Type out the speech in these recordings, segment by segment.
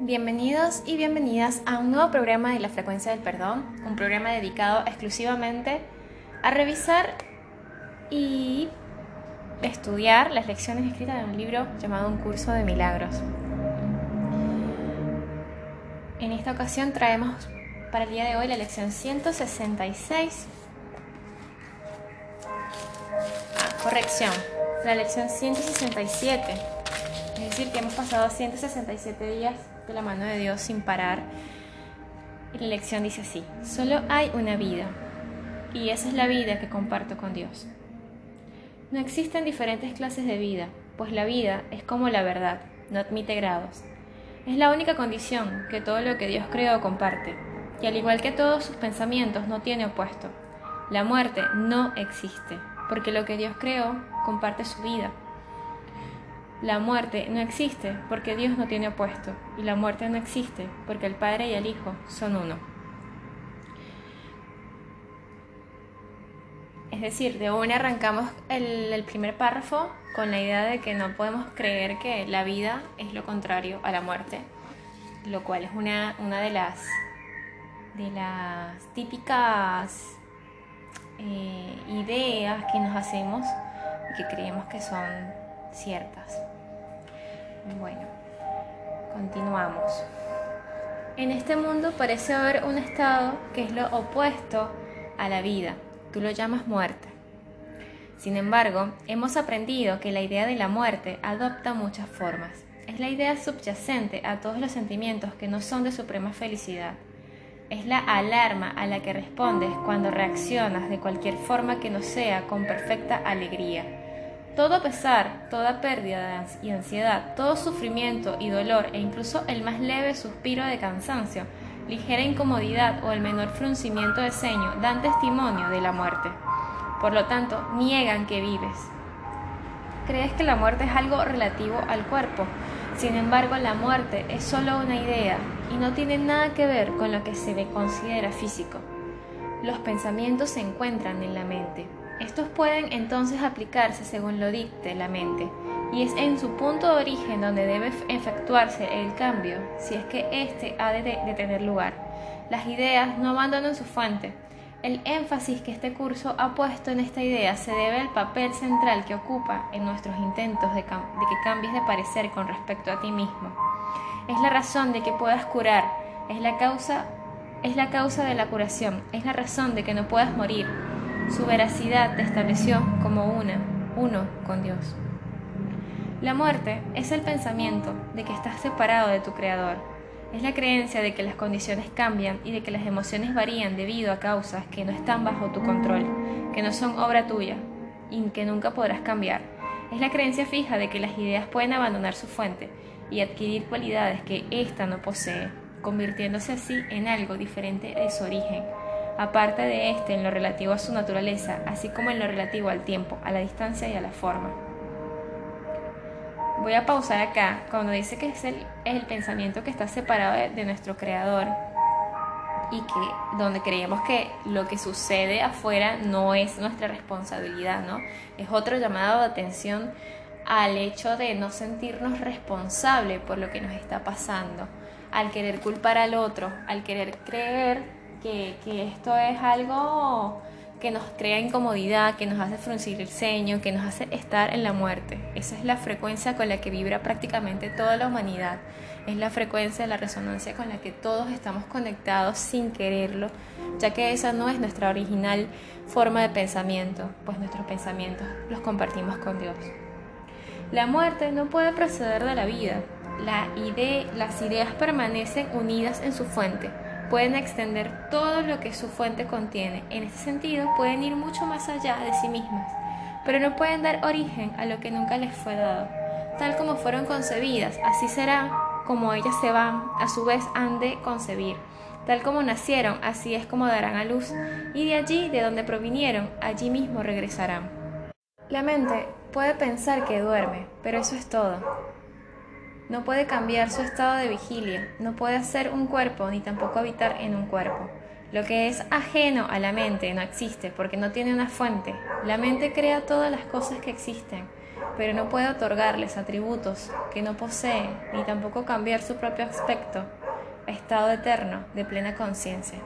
Bienvenidos y bienvenidas a un nuevo programa de la frecuencia del perdón, un programa dedicado exclusivamente a revisar y estudiar las lecciones escritas en un libro llamado Un curso de milagros. En esta ocasión traemos para el día de hoy la lección 166. Ah, corrección, la lección 167. Es decir, que hemos pasado 167 días de la mano de Dios sin parar. Y la lección dice así, solo hay una vida, y esa es la vida que comparto con Dios. No existen diferentes clases de vida, pues la vida es como la verdad, no admite grados. Es la única condición que todo lo que Dios creó comparte, y al igual que todos sus pensamientos no tiene opuesto. La muerte no existe, porque lo que Dios creó comparte su vida. La muerte no existe porque Dios no tiene opuesto y la muerte no existe porque el Padre y el Hijo son uno. Es decir, de una arrancamos el, primer párrafo con la idea de que no podemos creer que la vida es lo contrario a la muerte, lo cual es una, una de, las, de las típicas eh, ideas que nos hacemos y que creemos que son ciertas. Bueno, continuamos. En este mundo parece haber un estado que es lo opuesto a la vida. Tú lo llamas muerte. Sin embargo, hemos aprendido que la idea de la muerte adopta muchas formas. Es la idea subyacente a todos los sentimientos que no son de suprema felicidad. Es la alarma a la que respondes cuando reaccionas de cualquier forma que no sea con perfecta alegría todo pesar, toda pérdida y ansiedad, todo sufrimiento y dolor e incluso el más leve suspiro de cansancio, ligera incomodidad o el menor fruncimiento de ceño dan testimonio de la muerte. Por lo tanto, niegan que vives. Crees que la muerte es algo relativo al cuerpo. Sin embargo, la muerte es solo una idea y no tiene nada que ver con lo que se le considera físico. Los pensamientos se encuentran en la mente, estos pueden entonces aplicarse según lo dicte la mente, y es en su punto de origen donde debe efectuarse el cambio, si es que éste ha de, tener lugar. Las ideas no abandonan su fuente. El énfasis que este curso ha puesto en esta idea se debe al papel central que ocupa en nuestros intentos de, de que cambies de parecer con respecto a ti mismo. Es la razón de que puedas curar, es la causa es la causa de la curación, es la razón de que no puedas morir, su veracidad te estableció como una, uno con Dios. La muerte es el pensamiento de que estás separado de tu Creador. Es la creencia de que las condiciones cambian y de que las emociones varían debido a causas que no están bajo tu control, que no son obra tuya y que nunca podrás cambiar. Es la creencia fija de que las ideas pueden abandonar su fuente y adquirir cualidades que ésta no posee, convirtiéndose así en algo diferente de su origen aparte de este en lo relativo a su naturaleza, así como en lo relativo al tiempo, a la distancia y a la forma. Voy a pausar acá cuando dice que es el, pensamiento que está separado de, nuestro creador y que donde creemos que lo que sucede afuera no es nuestra responsabilidad, ¿no? Es otro llamado de atención al hecho de no sentirnos responsables por lo que nos está pasando, al querer culpar al otro, al querer creer que, esto es algo que nos crea incomodidad, que nos hace fruncir el ceño, que nos hace estar en la muerte. Esa es la frecuencia con la que vibra prácticamente toda la humanidad. Es la frecuencia, la resonancia con la que todos estamos conectados sin quererlo, ya que esa no es nuestra original forma de pensamiento, pues nuestros pensamientos los compartimos con Dios. La muerte no puede proceder de la vida. Las ideas permanecen unidas en su fuente pueden extender todo lo que su fuente contiene. En este sentido, pueden ir mucho más allá de sí mismas, pero no pueden dar origen a lo que nunca les fue dado. Tal como fueron concebidas, así será como ellas se van, a su vez han de concebir. Tal como nacieron, así es como darán a luz, y de allí, de donde provinieron, allí mismo regresarán. La mente puede pensar que duerme, pero eso es todo. No puede cambiar su estado de vigilia, no puede hacer un cuerpo ni tampoco habitar en un cuerpo. Lo que es ajeno a la mente no existe porque no tiene una fuente. La mente crea todas las cosas que existen, pero no puede otorgarles atributos que no posee, ni tampoco cambiar su propio aspecto, estado eterno de plena conciencia.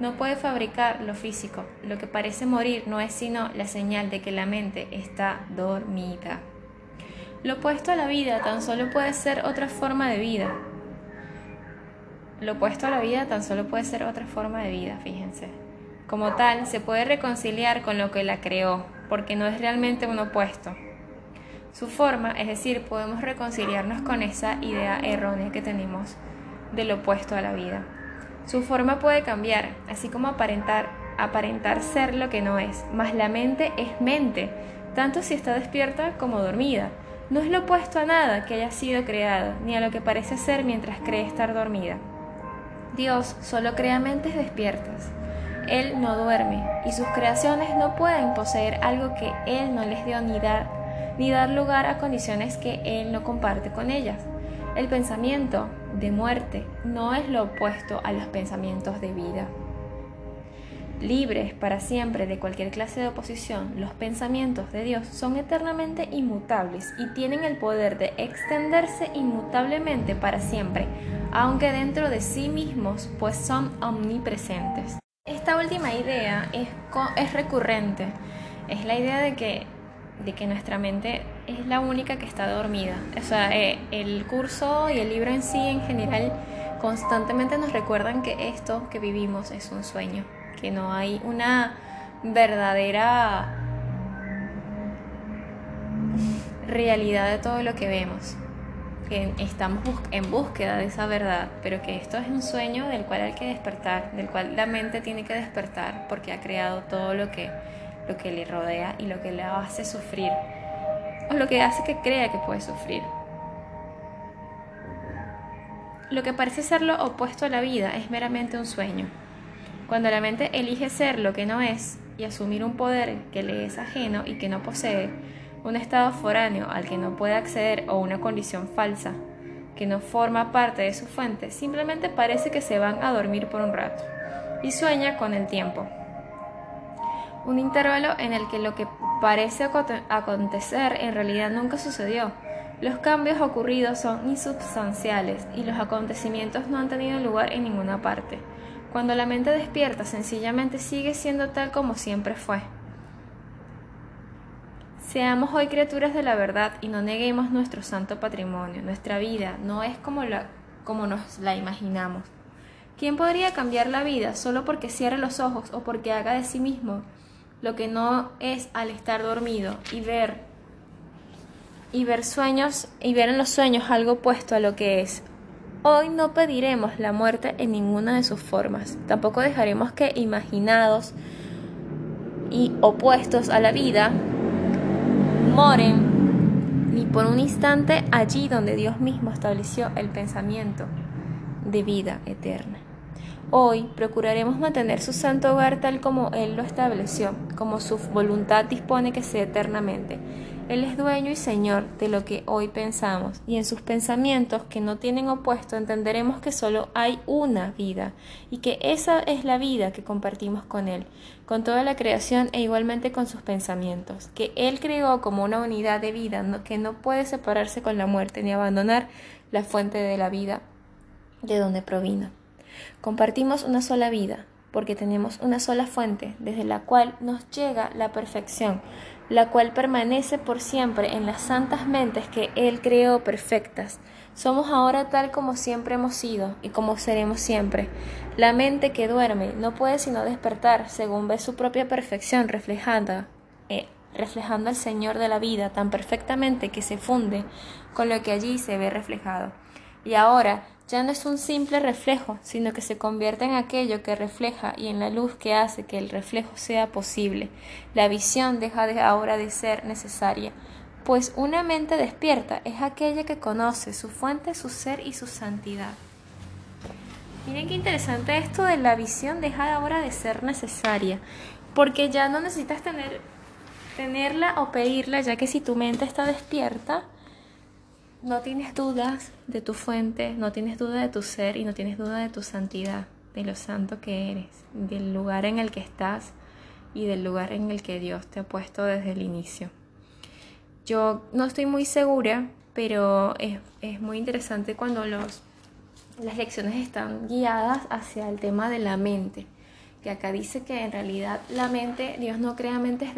No puede fabricar lo físico. Lo que parece morir no es sino la señal de que la mente está dormida. Lo opuesto a la vida tan solo puede ser otra forma de vida. Lo opuesto a la vida tan solo puede ser otra forma de vida, fíjense. Como tal, se puede reconciliar con lo que la creó, porque no es realmente un opuesto. Su forma, es decir, podemos reconciliarnos con esa idea errónea que tenemos del opuesto a la vida. Su forma puede cambiar, así como aparentar, aparentar ser lo que no es, mas la mente es mente, tanto si está despierta como dormida. No es lo opuesto a nada que haya sido creado, ni a lo que parece ser mientras cree estar dormida. Dios solo crea mentes despiertas. Él no duerme y sus creaciones no pueden poseer algo que Él no les dio ni dar, ni dar lugar a condiciones que Él no comparte con ellas. El pensamiento de muerte no es lo opuesto a los pensamientos de vida. Libres para siempre de cualquier clase de oposición, los pensamientos de Dios son eternamente inmutables y tienen el poder de extenderse inmutablemente para siempre, aunque dentro de sí mismos, pues son omnipresentes. Esta última idea es, es recurrente, es la idea de que de que nuestra mente es la única que está dormida. O sea, eh, el curso y el libro en sí en general constantemente nos recuerdan que esto que vivimos es un sueño, que no hay una verdadera realidad de todo lo que vemos, que estamos en búsqueda de esa verdad, pero que esto es un sueño del cual hay que despertar, del cual la mente tiene que despertar porque ha creado todo lo que lo que le rodea y lo que le hace sufrir, o lo que hace que crea que puede sufrir. Lo que parece ser lo opuesto a la vida es meramente un sueño. Cuando la mente elige ser lo que no es y asumir un poder que le es ajeno y que no posee, un estado foráneo al que no puede acceder o una condición falsa que no forma parte de su fuente, simplemente parece que se van a dormir por un rato y sueña con el tiempo, un intervalo en el que lo que parece acontecer en realidad nunca sucedió. Los cambios ocurridos son insubstanciales y los acontecimientos no han tenido lugar en ninguna parte. Cuando la mente despierta, sencillamente sigue siendo tal como siempre fue. Seamos hoy criaturas de la verdad y no neguemos nuestro santo patrimonio. Nuestra vida no es como, la, como nos la imaginamos. ¿Quién podría cambiar la vida solo porque cierre los ojos o porque haga de sí mismo lo que no es al estar dormido y ver y ver sueños y ver en los sueños algo opuesto a lo que es. Hoy no pediremos la muerte en ninguna de sus formas. Tampoco dejaremos que imaginados y opuestos a la vida moren ni por un instante allí donde Dios mismo estableció el pensamiento de vida eterna. Hoy procuraremos mantener su santo hogar tal como Él lo estableció, como su voluntad dispone que sea eternamente. Él es dueño y Señor de lo que hoy pensamos, y en sus pensamientos que no tienen opuesto entenderemos que solo hay una vida, y que esa es la vida que compartimos con Él, con toda la creación e igualmente con sus pensamientos, que Él creó como una unidad de vida que no puede separarse con la muerte ni abandonar la fuente de la vida de donde provino. Compartimos una sola vida, porque tenemos una sola fuente desde la cual nos llega la perfección, la cual permanece por siempre en las santas mentes que Él creó perfectas. Somos ahora tal como siempre hemos sido y como seremos siempre. La mente que duerme no puede sino despertar según ve su propia perfección reflejada, eh, reflejando al Señor de la vida tan perfectamente que se funde con lo que allí se ve reflejado. Y ahora ya no es un simple reflejo, sino que se convierte en aquello que refleja y en la luz que hace que el reflejo sea posible. La visión deja de ahora de ser necesaria, pues una mente despierta es aquella que conoce su fuente, su ser y su santidad. Miren qué interesante esto de la visión deja ahora de ser necesaria, porque ya no necesitas tener, tenerla o pedirla, ya que si tu mente está despierta, no tienes dudas de tu fuente, no tienes duda de tu ser y no tienes duda de tu santidad, de lo santo que eres, del lugar en el que estás y del lugar en el que Dios te ha puesto desde el inicio. Yo no estoy muy segura, pero es, es muy interesante cuando los, las lecciones están guiadas hacia el tema de la mente que acá dice que en realidad la mente, Dios no crea mentes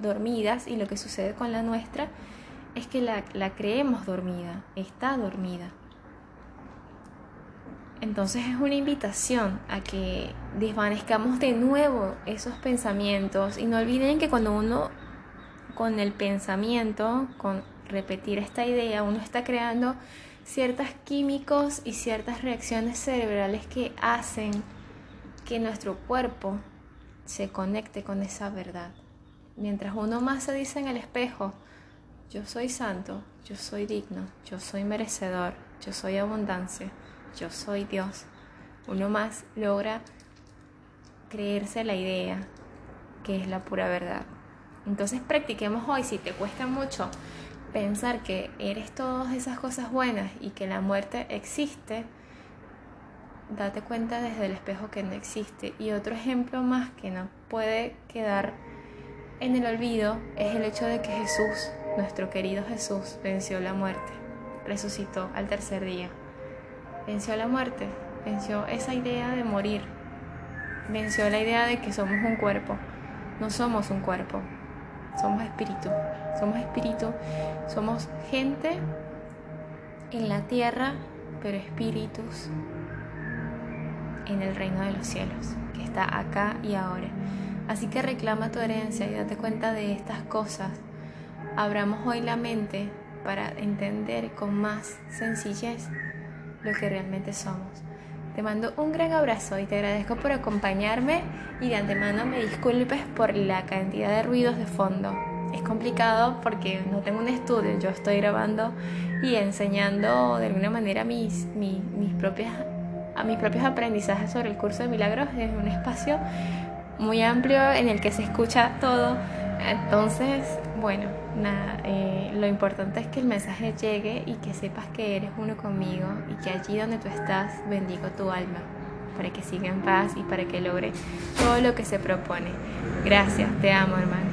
dormidas y lo que sucede con la nuestra es que la, creemos dormida, está dormida. Entonces es una invitación a que desvanezcamos de nuevo esos pensamientos y no olviden que cuando uno con el pensamiento, con repetir esta idea, uno está creando ciertos químicos y ciertas reacciones cerebrales que hacen que nuestro cuerpo se conecte con esa verdad. Mientras uno más se dice en el espejo, yo soy santo, yo soy digno, yo soy merecedor, yo soy abundancia, yo soy Dios, uno más logra creerse la idea que es la pura verdad. Entonces practiquemos hoy, si te cuesta mucho pensar que eres todas esas cosas buenas y que la muerte existe, date cuenta desde el espejo que no existe. Y otro ejemplo más que no puede quedar en el olvido es el hecho de que Jesús, nuestro querido Jesús, venció la muerte, resucitó al tercer día. Venció la muerte, venció esa idea de morir, venció la idea de que somos un cuerpo. No somos un cuerpo, somos espíritu, somos espíritu, somos gente en la tierra, pero espíritus en el reino de los cielos, que está acá y ahora. Así que reclama tu herencia y date cuenta de estas cosas. Abramos hoy la mente para entender con más sencillez lo que realmente somos. Te mando un gran abrazo y te agradezco por acompañarme y de antemano me disculpes por la cantidad de ruidos de fondo. Es complicado porque no tengo un estudio, yo estoy grabando y enseñando de alguna manera mis, mis, propias a mis propios aprendizajes sobre el curso de milagros. Es un espacio muy amplio en el que se escucha todo. Entonces, bueno, nada, eh, lo importante es que el mensaje llegue y que sepas que eres uno conmigo y que allí donde tú estás bendigo tu alma para que siga en paz y para que logre todo lo que se propone. Gracias, te amo hermano.